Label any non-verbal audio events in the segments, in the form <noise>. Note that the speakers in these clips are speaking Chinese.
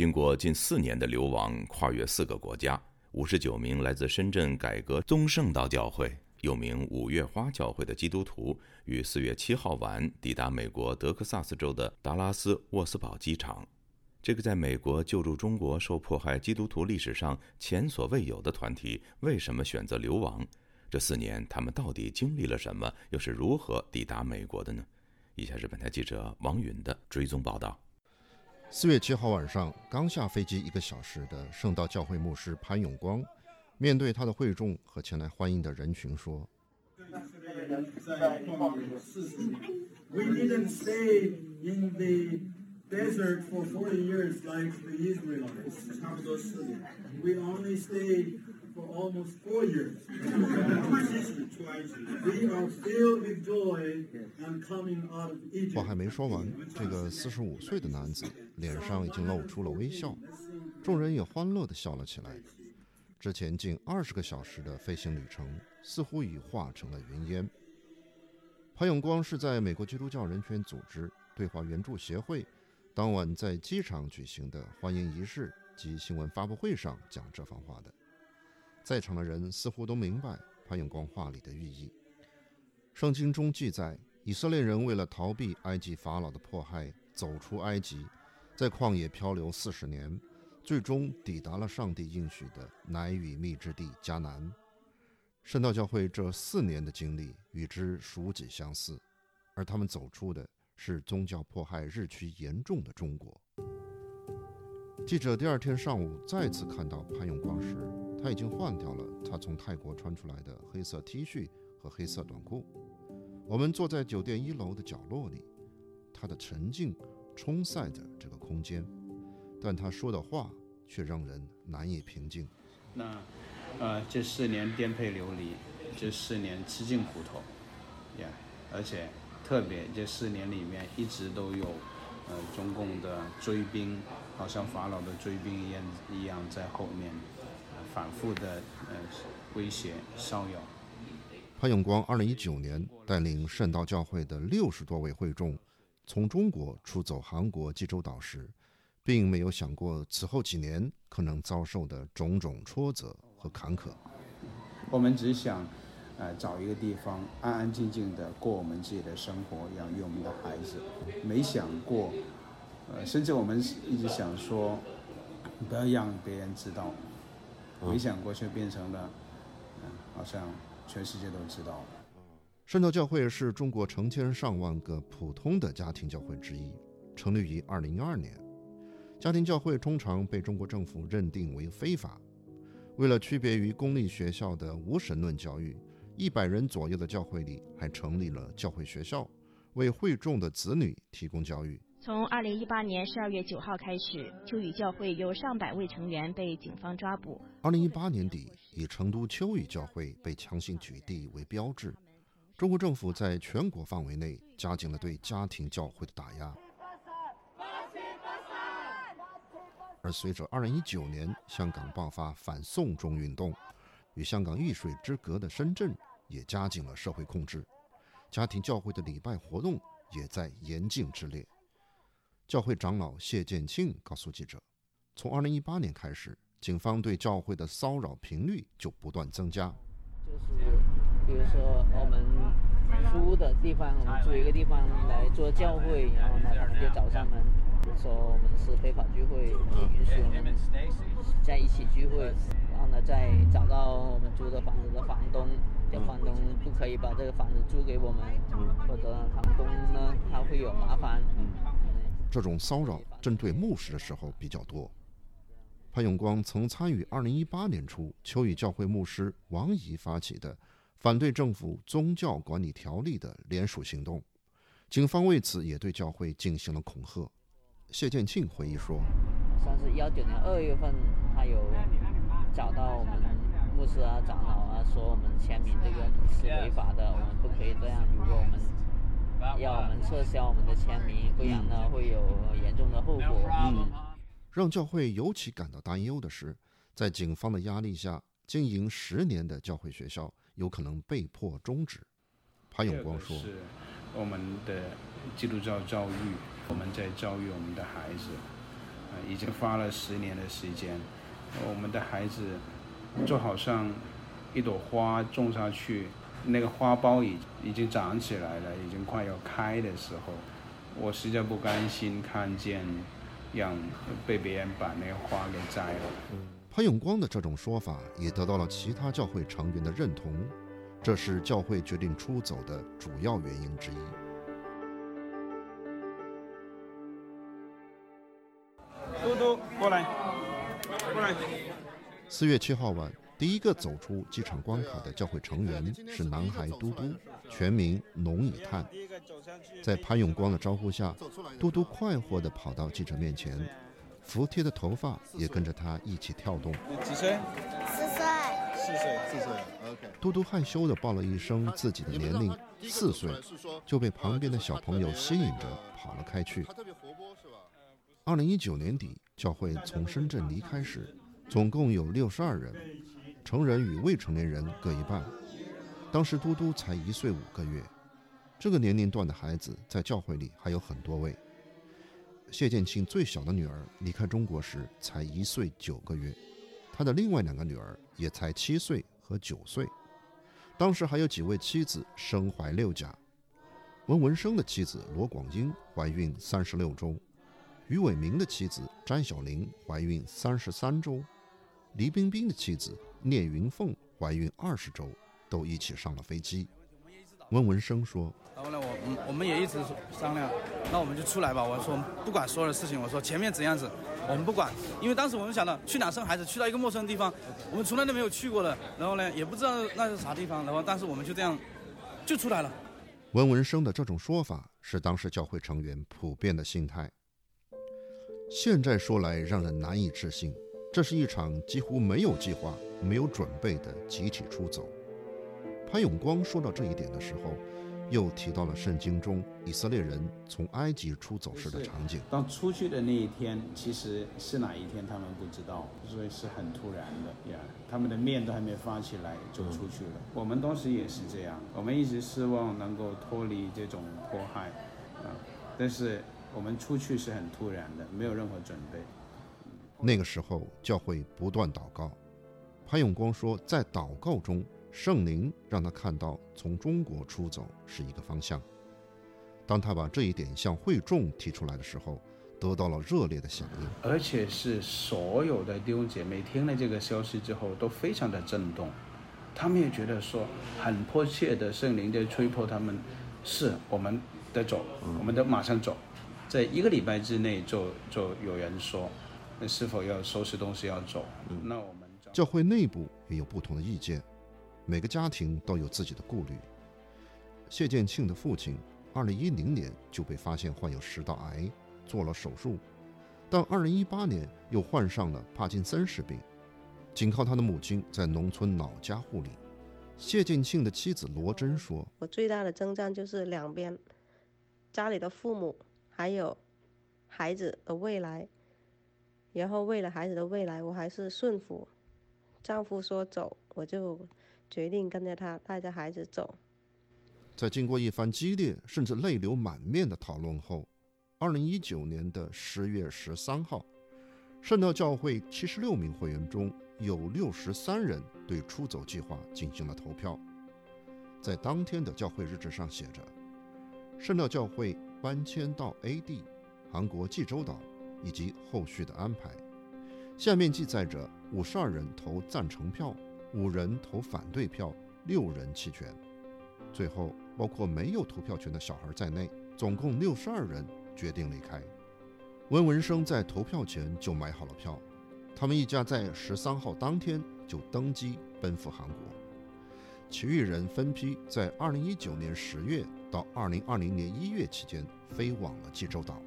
经过近四年的流亡，跨越四个国家，五十九名来自深圳改革宗圣道教会（又名五月花教会）的基督徒，于四月七号晚抵达美国德克萨斯州的达拉斯沃斯堡机场。这个在美国救助中国受迫害基督徒历史上前所未有的团体，为什么选择流亡？这四年他们到底经历了什么？又是如何抵达美国的呢？以下是本台记者王允的追踪报道。四月七号晚上，刚下飞机一个小时的圣道教会牧师潘永光，面对他的会众和前来欢迎的人群说：“ <laughs> 话还没说完，这个四十五岁的男子脸上已经露出了微笑，众人也欢乐地笑了起来。之前近二十个小时的飞行旅程似乎已化成了云烟。潘永光是在美国基督教人权组织对华援助协会当晚在机场举行的欢迎仪式及新闻发布会上讲这番话的。在场的人似乎都明白潘永光话里的寓意。圣经中记载，以色列人为了逃避埃及法老的迫害，走出埃及，在旷野漂流四十年，最终抵达了上帝应许的奶与蜜之地迦南。圣道教会这四年的经历与之属己相似，而他们走出的是宗教迫害日趋严重的中国。记者第二天上午再次看到潘永光时。他已经换掉了他从泰国穿出来的黑色 T 恤和黑色短裤。我们坐在酒店一楼的角落里，他的沉静冲塞着这个空间，但他说的话却让人难以平静。那，呃，这四年颠沛流离，这四年吃尽苦头，呀，而且特别这四年里面一直都有，呃，中共的追兵，好像法老的追兵一样一样在后面。反复的呃威胁骚扰。潘永光二零一九年带领圣道教会的六十多位会众，从中国出走韩国济州岛时，并没有想过此后几年可能遭受的种种挫折和坎坷。我们只想，呃，找一个地方安安静静的过我们自己的生活，养育我们的孩子。没想过，呃，甚至我们一直想说，不要让别人知道。没想过，却变成了，嗯，好像全世界都知道了。圣道教会是中国成千上万个普通的家庭教会之一，成立于二零一二年。家庭教会通常被中国政府认定为非法。为了区别于公立学校的无神论教育，一百人左右的教会里还成立了教会学校，为会众的子女提供教育。从二零一八年十二月九号开始，秋雨教会有上百位成员被警方抓捕。二零一八年底，以成都秋雨教会被强行取缔为标志，中国政府在全国范围内加紧了对家庭教会的打压。而随着二零一九年香港爆发反送中运动，与香港一水之隔的深圳也加紧了社会控制，家庭教会的礼拜活动也在严禁之列。教会长老谢建庆告诉记者：“从二零一八年开始，警方对教会的骚扰频率就不断增加。就是比如说，我们租的地方，我们租一个地方来做教会，然后呢，他们就找上门，说我们是非法聚会，不允许我们在一起聚会。然后呢，再找到我们租的房子的房东，叫房东不可以把这个房子租给我们，否则房东呢他会有麻烦。”这种骚扰针对牧师的时候比较多。潘永光曾参与2018年初秋雨教会牧师王怡发起的反对政府宗教管理条例的联署行动，警方为此也对教会进行了恐吓。谢建庆回忆说：“算是幺九年二月份，他有找到我们牧师啊、长老啊，说我们签名这个是违法的，我们不可以这样。如果我们……”要我们撤销我们的签名，不然呢会有严重的后果。嗯，让教会尤其感到担忧的是，在警方的压力下，经营十年的教会学校有可能被迫终止。潘永光说：“是我们的基督教教育，我们在教育我们的孩子，已经花了十年的时间。我们的孩子就好像一朵花种下去，那个花苞已已经长起来了，已经快要开的时候，我实在不甘心看见让被别人把那个花给摘了。潘永光的这种说法也得到了其他教会成员的认同，这是教会决定出走的主要原因之一。嘟嘟，过来，过来。四月七号晚，第一个走出机场关卡的教会成员是男孩嘟嘟，全名农以探。在潘永光的招呼下，嘟嘟快活地跑到记者面前。服帖的头发也跟着他一起跳动。几岁？四岁。四岁，四岁。OK。嘟嘟害羞地报了一声自己的年龄，四岁，就被旁边的小朋友吸引着跑了开去。二零一九年底，教会从深圳离开时，总共有六十二人，成人与未成年人各一半。当时嘟嘟才一岁五个月，这个年龄段的孩子在教会里还有很多位。谢建庆最小的女儿离开中国时才一岁九个月，他的另外两个女儿也才七岁和九岁。当时还有几位妻子身怀六甲，文文生的妻子罗广英怀孕三十六周，于伟明的妻子詹小玲怀孕三十三周，黎冰冰的妻子聂云凤怀孕二十周，都一起上了飞机。温文生说。然后呢，我我们也一直商量，那我们就出来吧。我说不管所有的事情，我说前面怎样子，我们不管，因为当时我们想到去哪生孩子，去到一个陌生的地方，我们从来都没有去过的，然后呢也不知道那是啥地方，然后但是我们就这样就出来了。温文生的这种说法是当时教会成员普遍的心态，现在说来让人难以置信，这是一场几乎没有计划、没有准备的集体出走。潘永光说到这一点的时候。又提到了圣经中以色列人从埃及出走时的场景。当出去的那一天，其实是哪一天他们不知道，所以是很突然的呀。他们的面都还没发起来就出去了。我们当时也是这样，我们一直希望能够脱离这种迫害啊，但是我们出去是很突然的，没有任何准备。那个时候，教会不断祷告。潘永光说，在祷告中。圣灵让他看到从中国出走是一个方向。当他把这一点向会众提出来的时候，得到了热烈的响应，而且是所有的弟兄姐妹听了这个消息之后都非常的震动，他们也觉得说很迫切的圣灵在催迫他们，是我们得走，我们得马上走，在一个礼拜之内就就有人说，那是否要收拾东西要走？那我们教会内部也有不同的意见。每个家庭都有自己的顾虑。谢建庆的父亲，二零一零年就被发现患有食道癌，做了手术，但二零一八年又患上了帕金森氏病，仅靠他的母亲在农村老家护理。谢建庆的妻子罗珍说：“我最大的征战就是两边，家里的父母还有孩子的未来，然后为了孩子的未来，我还是顺服丈夫说走，我就。”决定跟着他带着孩子走。在经过一番激烈甚至泪流满面的讨论后，二零一九年的十月十三号，圣道教会七十六名会员中有六十三人对出走计划进行了投票。在当天的教会日志上写着：“圣道教会搬迁到 A 地，韩国济州岛，以及后续的安排。”下面记载着五十二人投赞成票。五人投反对票，六人弃权，最后包括没有投票权的小孩在内，总共六十二人决定离开。温文生在投票前就买好了票，他们一家在十三号当天就登机奔赴韩国，其余人分批在二零一九年十月到二零二零年一月期间飞往了济州岛。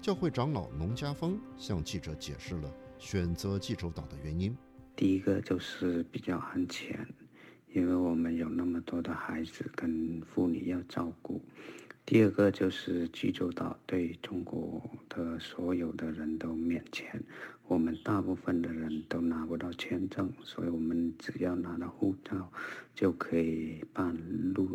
教会长老农家峰向记者解释了选择济州岛的原因。第一个就是比较安全，因为我们有那么多的孩子跟妇女要照顾。第二个就是济州岛对中国的所有的人都免签，我们大部分的人都拿不到签证，所以我们只要拿到护照就可以办入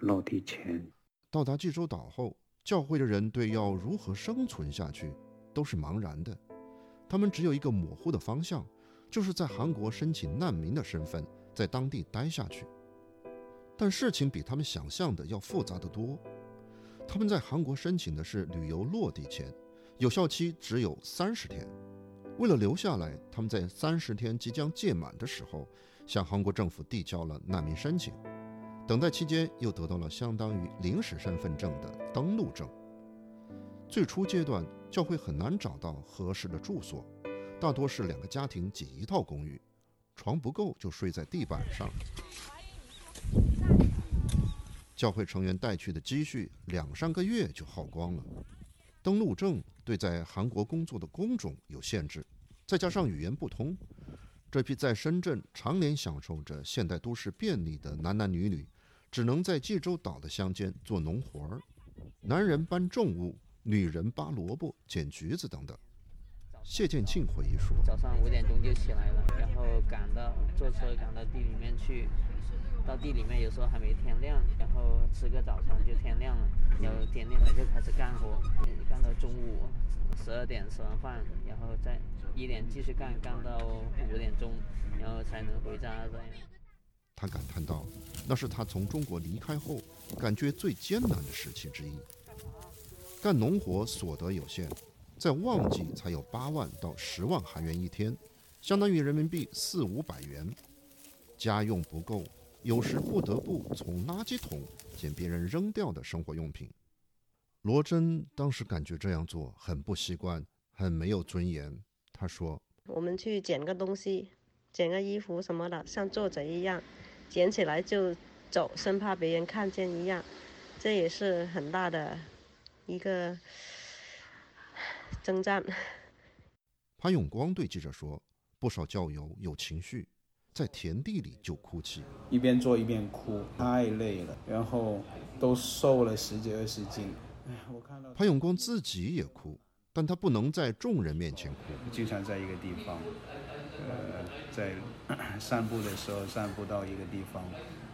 落地签。到达济州岛后，教会的人对要如何生存下去都是茫然的，他们只有一个模糊的方向，就是在韩国申请难民的身份，在当地待下去。但事情比他们想象的要复杂得多。他们在韩国申请的是旅游落地签，有效期只有三十天。为了留下来，他们在三十天即将届满的时候，向韩国政府递交了难民申请。等待期间，又得到了相当于临时身份证的登陆证。最初阶段，教会很难找到合适的住所，大多是两个家庭挤一套公寓，床不够就睡在地板上。教会成员带去的积蓄两三个月就耗光了。登陆证对在韩国工作的工种有限制，再加上语言不通，这批在深圳常年享受着现代都市便利的男男女女，只能在济州岛的乡间做农活儿，男人搬重物，女人扒萝卜、捡橘子等等。谢建庆回忆说：“早上五点钟就起来了，然后赶到坐车赶到地里面去。”到地里面有时候还没天亮，然后吃个早餐就天亮了，然后天亮了就开始干活，干到中午十二点吃完饭，然后再一点继续干，干到五点钟，然后才能回家这样。他感叹道：“那是他从中国离开后感觉最艰难的时期之一。干农活所得有限，在旺季才有八万到十万韩元一天，相当于人民币四五百元，家用不够。”有时不得不从垃圾桶捡别人扔掉的生活用品。罗真当时感觉这样做很不习惯，很没有尊严。他说：“我们去捡个东西，捡个衣服什么的，像做贼一样，捡起来就走，生怕别人看见一样。这也是很大的一个征战。”潘永光对记者说：“不少教友有情绪。”在田地里就哭泣，一边做一边哭，太累了，然后都瘦了十几二十斤。哎，我看到潘永光自己也哭，但他不能在众人面前哭。经常在一个地方，呃，在 <clears throat> 散步的时候散步到一个地方，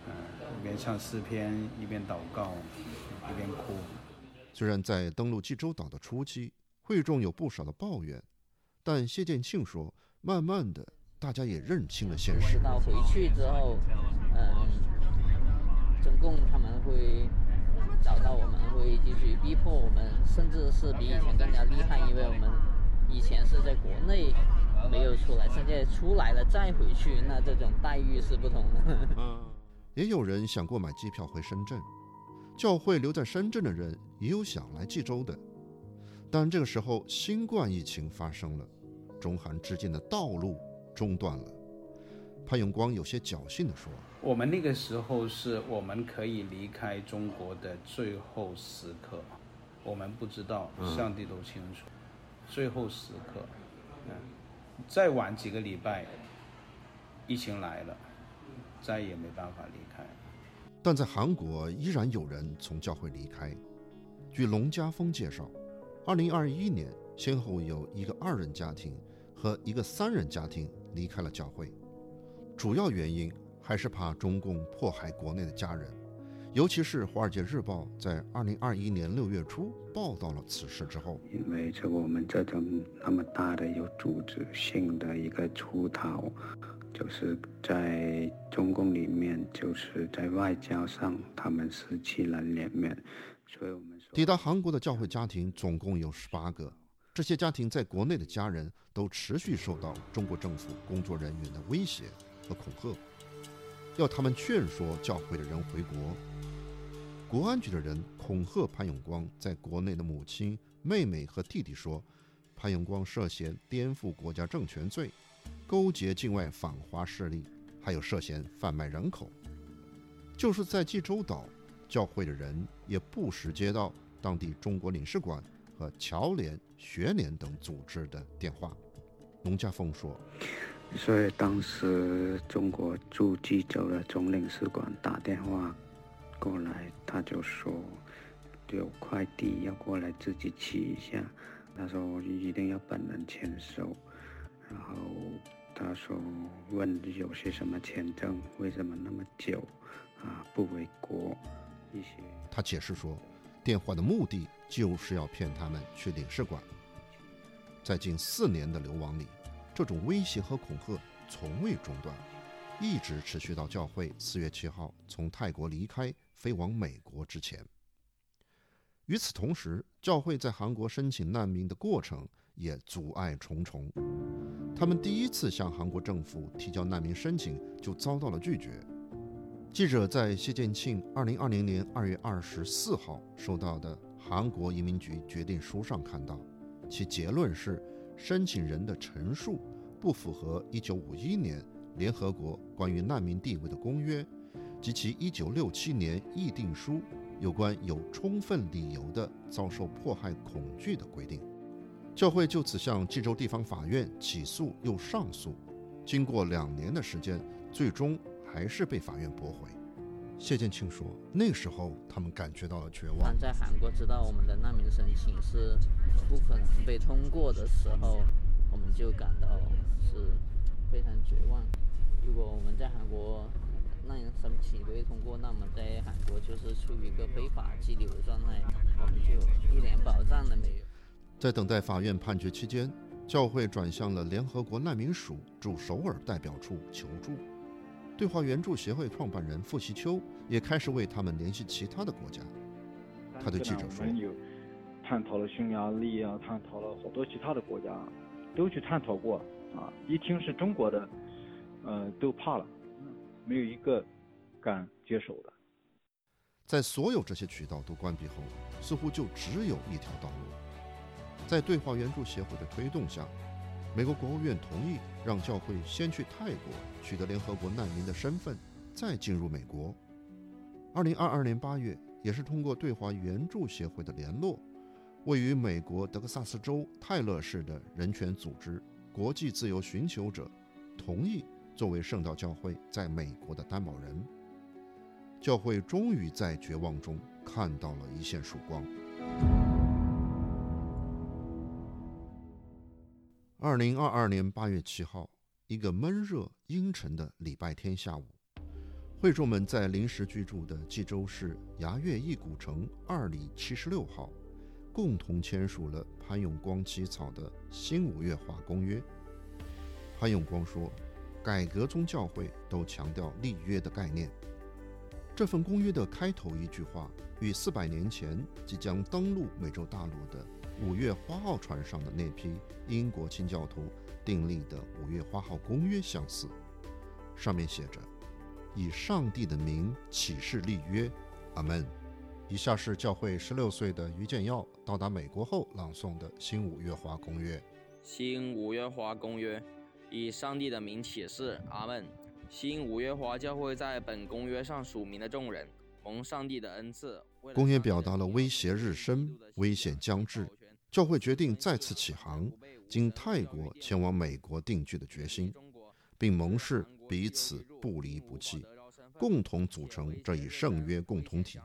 嗯，一边唱诗篇，一边祷告，一边哭。虽然在登陆济州岛的初期，会众有不少的抱怨，但谢建庆说，慢慢的。大家也认清了现实。知道回去之后，嗯，中共他们会找到我们，会继续逼迫我们，甚至是比以前更加厉害，因为我们以前是在国内没有出来，现在出来了再回去，那这种待遇是不同的。<laughs> 也有人想过买机票回深圳，教会留在深圳的人也有想来济州的，但这个时候新冠疫情发生了，中韩之间的道路。中断了，潘永光有些侥幸地说：“我们那个时候是我们可以离开中国的最后时刻，我们不知道，上帝都清楚。最后时刻，嗯，再晚几个礼拜，疫情来了，再也没办法离开。但在韩国依然有人从教会离开。据龙家峰介绍，二零二一年先后有一个二人家庭和一个三人家庭。”离开了教会，主要原因还是怕中共迫害国内的家人，尤其是《华尔街日报》在二零二一年六月初报道了此事之后，因为这我们这种那么大的有组织性的一个出逃，就是在中共里面，就是在外交上他们失去了脸面，所以我们说抵达韩国的教会家庭总共有十八个。这些家庭在国内的家人都持续受到中国政府工作人员的威胁和恐吓，要他们劝说教会的人回国。国安局的人恐吓潘永光在国内的母亲、妹妹和弟弟说，潘永光涉嫌颠覆国家政权罪，勾结境外反华势力，还有涉嫌贩卖人口。就是在济州岛，教会的人也不时接到当地中国领事馆。和侨联、学联等组织的电话，农家峰说：“所以当时中国驻济州的总领事馆打电话过来，他就说有快递要过来自己取一下。他说一定要本人签收，然后他说问有些什么签证，为什么那么久啊？不回国一些。他解释说，电话的目的。”就是要骗他们去领事馆。在近四年的流亡里，这种威胁和恐吓从未中断，一直持续到教会四月七号从泰国离开，飞往美国之前。与此同时，教会在韩国申请难民的过程也阻碍重重。他们第一次向韩国政府提交难民申请，就遭到了拒绝。记者在谢建庆2020年2月24号收到的韩国移民局决定书上看到，其结论是申请人的陈述不符合1951年联合国关于难民地位的公约及其1967年议定书有关有充分理由的遭受迫害恐惧的规定。教会就此向济州地方法院起诉又上诉，经过两年的时间，最终。还是被法院驳回。谢建庆说：“那时候他们感觉到了绝望。在韩国知道我们的难民申请是不可能被通过的时候，我们就感到是非常绝望。如果我们在韩国难民申请被通过，那么在韩国就是处于一个非法拘留的状态，我们就一点保障都没有。”在等待法院判决期间，教会转向了联合国难民署驻首尔代表处求助。对话援助协会创办人傅习秋也开始为他们联系其他的国家。他对记者说：“有探讨了匈牙利啊，探讨了好多其他的国家，都去探讨过啊。一听是中国的，呃，都怕了，没有一个敢接手的。”在所有这些渠道都关闭后，似乎就只有一条道路。在对华援助协会的推动下。美国国务院同意让教会先去泰国取得联合国难民的身份，再进入美国。二零二二年八月，也是通过对华援助协会的联络，位于美国德克萨斯州泰勒市的人权组织“国际自由寻求者”同意作为圣道教会在美国的担保人。教会终于在绝望中看到了一线曙光。二零二二年八月七号，一个闷热阴沉的礼拜天下午，会众们在临时居住的济州市牙月驿古城二里七十六号，共同签署了潘永光起草的新五月化公约。潘永光说：“改革宗教会都强调立约的概念。”这份公约的开头一句话，与四百年前即将登陆美洲大陆的。五月花号船上的那批英国清教徒订立的五月花号公约相似，上面写着：“以上帝的名起誓立约，阿门。”以下是教会十六岁的于建耀到达美国后朗诵的新五月花公约。新五月花公约，以上帝的名起誓，阿门。新五月花教会在本公约上署名的众人，蒙上帝的恩赐。公约表达了威胁日深、危险将至。教会决定再次起航，经泰国前往美国定居的决心，并盟誓彼此不离不弃，共同组成这一圣约共同体。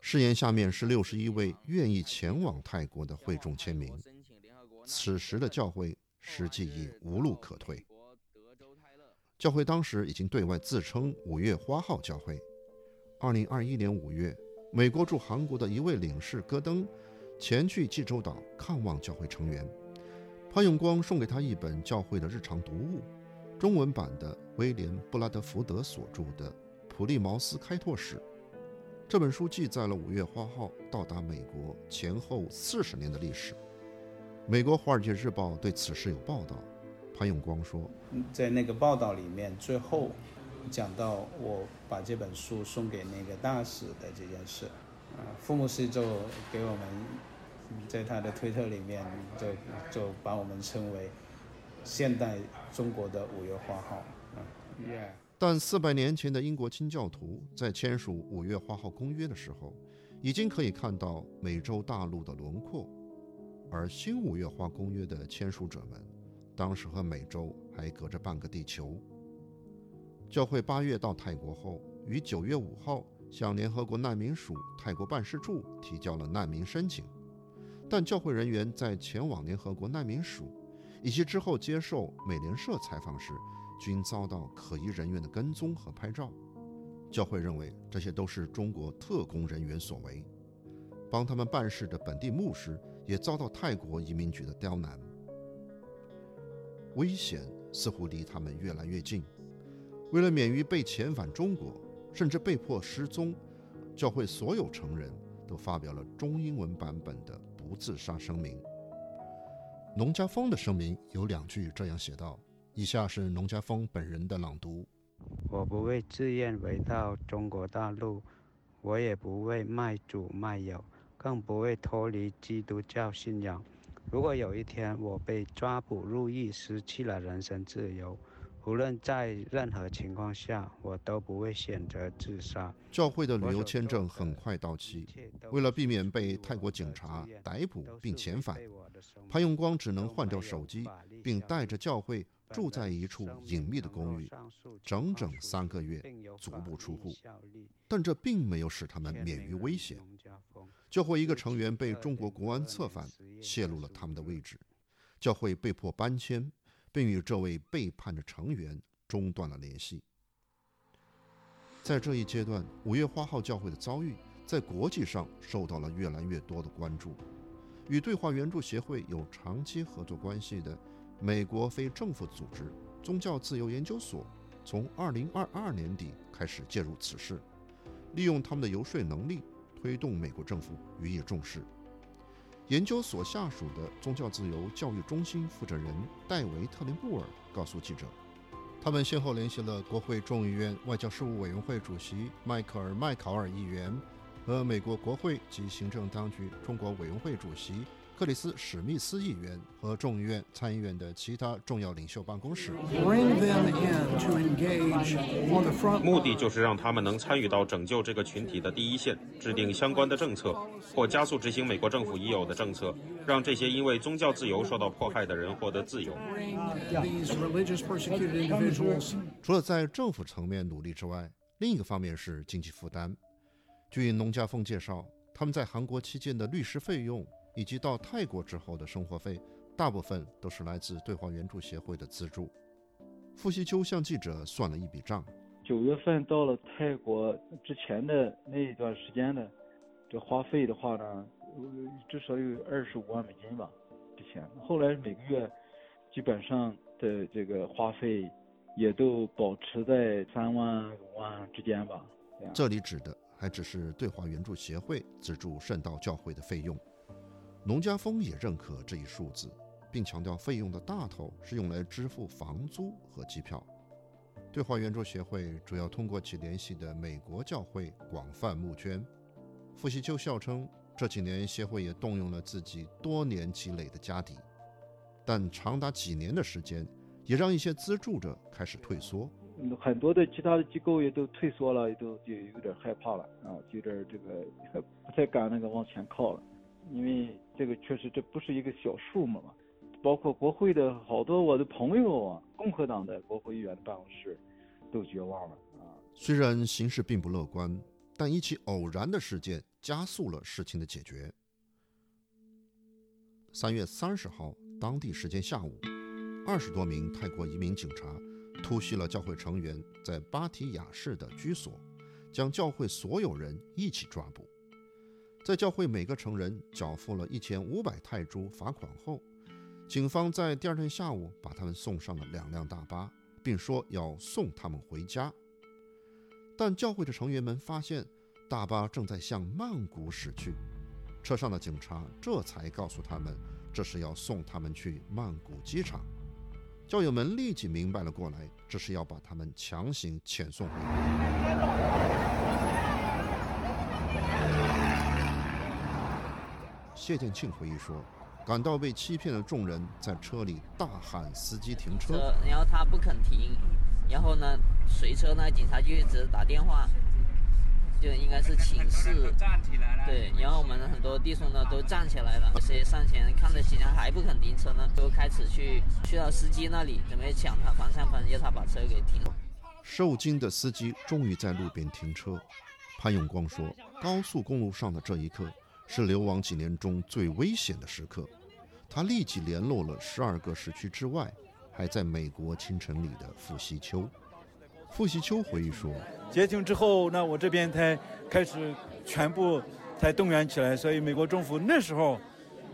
誓言下面是六十一位愿意前往泰国的会众签名。此时的教会实际已无路可退。教会当时已经对外自称“五月花号教会”。二零二一年五月，美国驻韩国的一位领事戈登。前去济州岛看望教会成员，潘永光送给他一本教会的日常读物，中文版的威廉·布拉德福德所著的《普利茅斯开拓史》。这本书记载了五月花号到达美国前后四十年的历史。美国《华尔街日报》对此事有报道。潘永光说：“在那个报道里面，最后讲到我把这本书送给那个大使的这件事。”父母是就给我们，在他的推特里面就就把我们称为现代中国的五月花号。但四百年前的英国清教徒在签署五月花号公约的时候，已经可以看到美洲大陆的轮廓，而新五月花公约的签署者们，当时和美洲还隔着半个地球。教会八月到泰国后，于九月五号。向联合国难民署泰国办事处提交了难民申请，但教会人员在前往联合国难民署以及之后接受美联社采访时，均遭到可疑人员的跟踪和拍照。教会认为这些都是中国特工人员所为，帮他们办事的本地牧师也遭到泰国移民局的刁难。危险似乎离他们越来越近。为了免于被遣返中国，甚至被迫失踪，教会所有成人都发表了中英文版本的不自杀声明。农家峰的声明有两句这样写道：“以下是农家峰本人的朗读：我不会自愿回到中国大陆，我也不会卖主卖友，更不会脱离基督教信仰。如果有一天我被抓捕入狱，失去了人身自由。”无论在任何情况下，我都不会选择自杀。教会的旅游签证很快到期，为了避免被泰国警察逮捕并遣返，潘永光只能换掉手机，并带着教会住在一处隐秘的公寓，整整三个月，足不出户。但这并没有使他们免于危险。教会一个成员被中国国安策反，泄露了他们的位置，教会被迫搬迁。并与这位背叛的成员中断了联系。在这一阶段，五月花号教会的遭遇在国际上受到了越来越多的关注。与对话援助协会有长期合作关系的美国非政府组织宗教自由研究所，从2022年底开始介入此事，利用他们的游说能力，推动美国政府予以重视。研究所下属的宗教自由教育中心负责人戴维·特林布尔告诉记者，他们先后联系了国会众议院外交事务委员会主席迈克尔·麦考尔议员和美国国会及行政当局中国委员会主席。克里斯·史密斯议员和众议院、参议院的其他重要领袖办公室，目的就是让他们能参与到拯救这个群体的第一线，制定相关的政策，或加速执行美国政府已有的政策，让这些因为宗教自由受到迫害的人获得自由。除了在政府层面努力之外，另一个方面是经济负担。据农家凤介绍，他们在韩国期间的律师费用。以及到泰国之后的生活费，大部分都是来自对华援助协会的资助。傅西秋向记者算了一笔账：九月份到了泰国之前的那一段时间的这花费的话呢，至少有二十五万美金吧。之前后来每个月基本上的这个花费也都保持在三万五万之间吧。这里指的还只是对华援助协会资助圣道教会的费用。农家峰也认可这一数字，并强调费用的大头是用来支付房租和机票。对华援助协会主要通过其联系的美国教会广泛募捐。傅西秋笑称，这几年协会也动用了自己多年积累的家底，但长达几年的时间，也让一些资助者开始退缩。很多的其他的机构也都退缩了，也都就有点害怕了啊，有点这个不太敢那个往前靠了。因为这个确实这不是一个小数目嘛，包括国会的好多我的朋友啊，共和党的国会议员的办公室都绝望了啊。虽然形势并不乐观，但一起偶然的事件加速了事情的解决。三月三十号，当地时间下午，二十多名泰国移民警察突袭了教会成员在巴提雅市的居所，将教会所有人一起抓捕。在教会每个成人缴付了一千五百泰铢罚款后，警方在第二天下午把他们送上了两辆大巴，并说要送他们回家。但教会的成员们发现大巴正在向曼谷驶去，车上的警察这才告诉他们，这是要送他们去曼谷机场。教友们立即明白了过来，这是要把他们强行遣送回谢建庆回忆说：“感到被欺骗的众人在车里大喊司机停车，然后他不肯停，然后呢，随车呢，警察就一直打电话，就应该是请示，对，然后我们很多弟兄呢都站起来了，有些上前看着警察还不肯停车呢，就开始去去到司机那里准备抢他方向盘，要他把车给停。受惊的司机终于在路边停车。潘永光说：高速公路上的这一刻。”是流亡几年中最危险的时刻，他立即联络了十二个时区之外，还在美国清晨里的傅希秋。傅希秋回忆说：“结清之后，那我这边才开始全部才动员起来，所以美国政府那时候，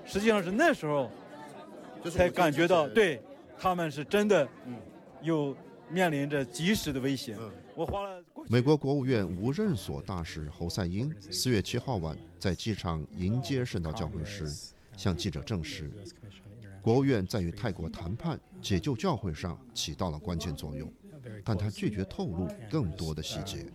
实际上是那时候才感觉到，对，他们是真的有面临着及时的危险。我花了。美国国务院无任所大使侯赛因四月七号晚在机场迎接圣道教会时，向记者证实，国务院在与泰国谈判解救教会上起到了关键作用，但他拒绝透露更多的细节。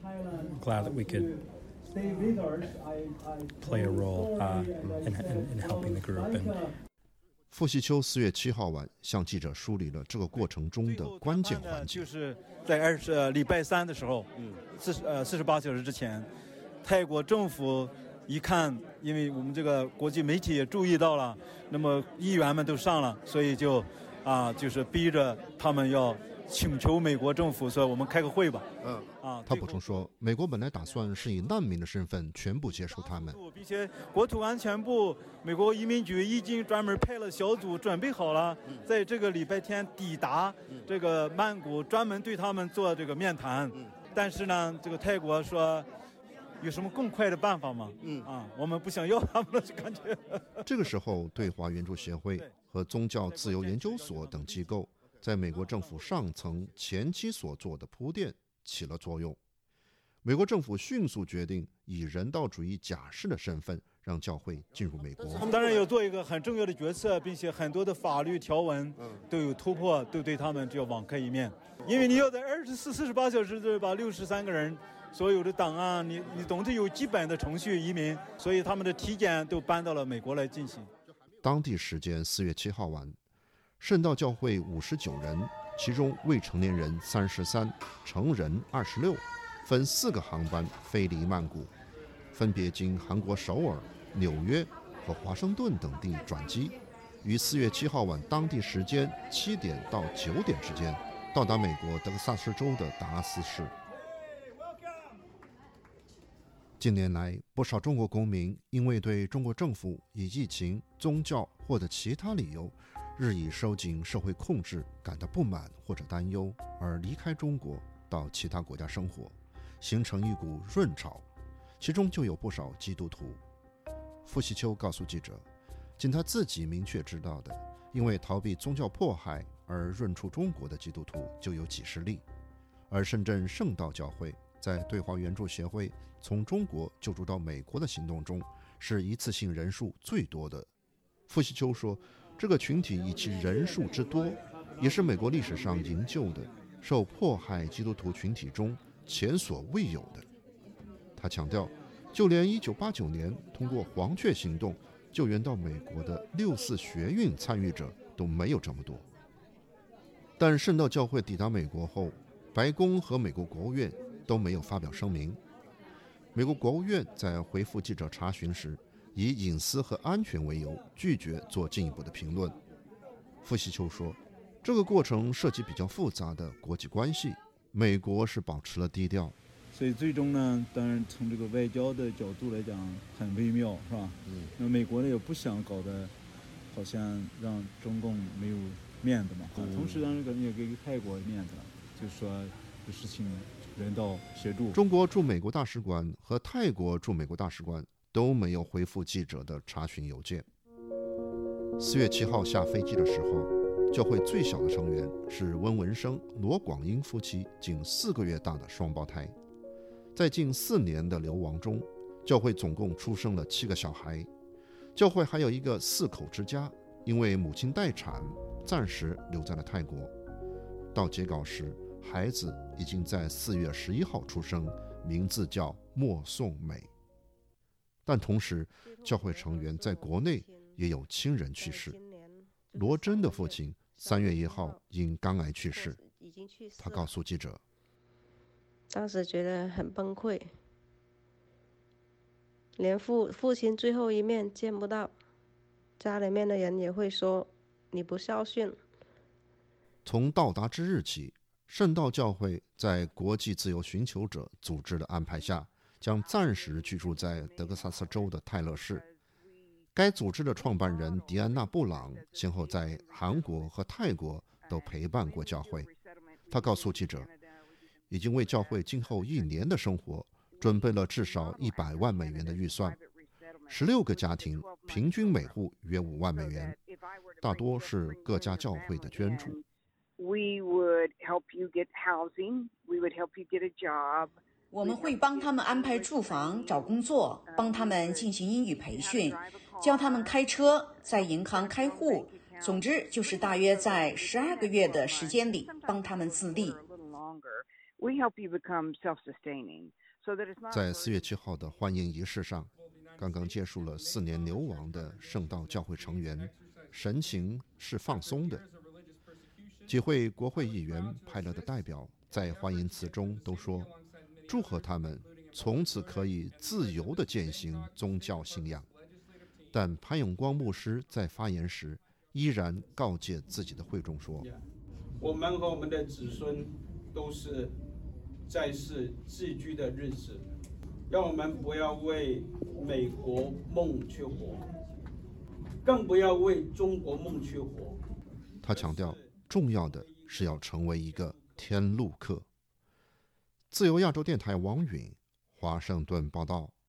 傅西秋四月七号晚向记者梳理了这个过程中的关键环节，就是在二十礼拜三的时候，嗯四十呃四十八小时之前，泰国政府一看，因为我们这个国际媒体也注意到了，那么议员们都上了，所以就啊就是逼着他们要。请求美国政府说：“我们开个会吧。”嗯啊，他补充说：“美国本来打算是以难民的身份全部接收他们，并且国土安全部、美国移民局已经专门派了小组准备好了，在这个礼拜天抵达这个曼谷，专门对他们做这个面谈。但是呢，这个泰国说有什么更快的办法吗？嗯啊，我们不想要他们了，感觉。<laughs> 这个时候，对华援助协会和宗教自由研究所等机构。在美国政府上层前期所做的铺垫起了作用，美国政府迅速决定以人道主义假释的身份让教会进入美国。他们当然要做一个很重要的决策，并且很多的法律条文都有突破，都对他们就要网开一面。因为你要在二十四、四十八小时内把六十三个人所有的档案，你你总得有基本的程序移民，所以他们的体检都搬到了美国来进行。当地时间四月七号晚。圣道教会五十九人，其中未成年人三十三，成人二十六，分四个航班飞离曼谷，分别经韩国首尔、纽约和华盛顿等地转机，于四月七号晚当地时间七点到九点之间到达美国德克萨斯州的达拉斯市。近年来，不少中国公民因为对中国政府以疫情、宗教或者其他理由。日益收紧社会控制，感到不满或者担忧，而离开中国到其他国家生活，形成一股润潮，其中就有不少基督徒。傅西秋告诉记者，仅他自己明确知道的，因为逃避宗教迫害而润出中国的基督徒就有几十例，而深圳圣道教会在对华援助协会从中国救助到美国的行动中，是一次性人数最多的。傅西秋说。这个群体以其人数之多，也是美国历史上营救的受迫害基督徒群体中前所未有的。他强调，就连1989年通过“黄雀行动”救援到美国的六四学运参与者都没有这么多。但圣道教会抵达美国后，白宫和美国国务院都没有发表声明。美国国务院在回复记者查询时。以隐私和安全为由，拒绝做进一步的评论。傅西秋说：“这个过程涉及比较复杂的国际关系，美国是保持了低调。所以最终呢，当然从这个外交的角度来讲，很微妙，是吧？嗯。那美国呢也不想搞得好像让中共没有面子嘛。同时，当然也给泰国面子，就说这事情人道协助。中国驻美国大使馆和泰国驻美国大使馆。”都没有回复记者的查询邮件。四月七号下飞机的时候，教会最小的成员是温文生、罗广英夫妻仅四个月大的双胞胎。在近四年的流亡中，教会总共出生了七个小孩。教会还有一个四口之家，因为母亲待产，暂时留在了泰国。到截稿时，孩子已经在四月十一号出生，名字叫莫颂美。但同时，教会成员在国内也有亲人去世。罗真的父亲三月一号因肝癌去世。他告诉记者：“当时觉得很崩溃，连父父亲最后一面见不到，家里面的人也会说你不孝顺。”从到达之日起，圣道教会在国际自由寻求者组织的安排下。将暂时居住在德克萨斯州的泰勒市。该组织的创办人迪安娜·布朗先后在韩国和泰国都陪伴过教会。他告诉记者，已经为教会今后一年的生活准备了至少一百万美元的预算。十六个家庭，平均每户约五万美元，大多是各家教会的捐助。We would help you get housing. We would help you get a job. 我们会帮他们安排住房、找工作，帮他们进行英语培训，教他们开车，在银行开户。总之，就是大约在十二个月的时间里，帮他们自立。在四月七号的欢迎仪式上，刚刚结束了四年流亡的圣道教会成员，神情是放松的。几位国会议员派来的代表在欢迎词中都说，祝贺他们从此可以自由地践行宗教信仰。但潘永光牧师在发言时依然告诫自己的会众说：“我们和我们的子孙都是。”在世寄居的日子，让我们不要为美国梦去活，更不要为中国梦去活。他强调，重要的是要成为一个天路客。自由亚洲电台王允，华盛顿报道。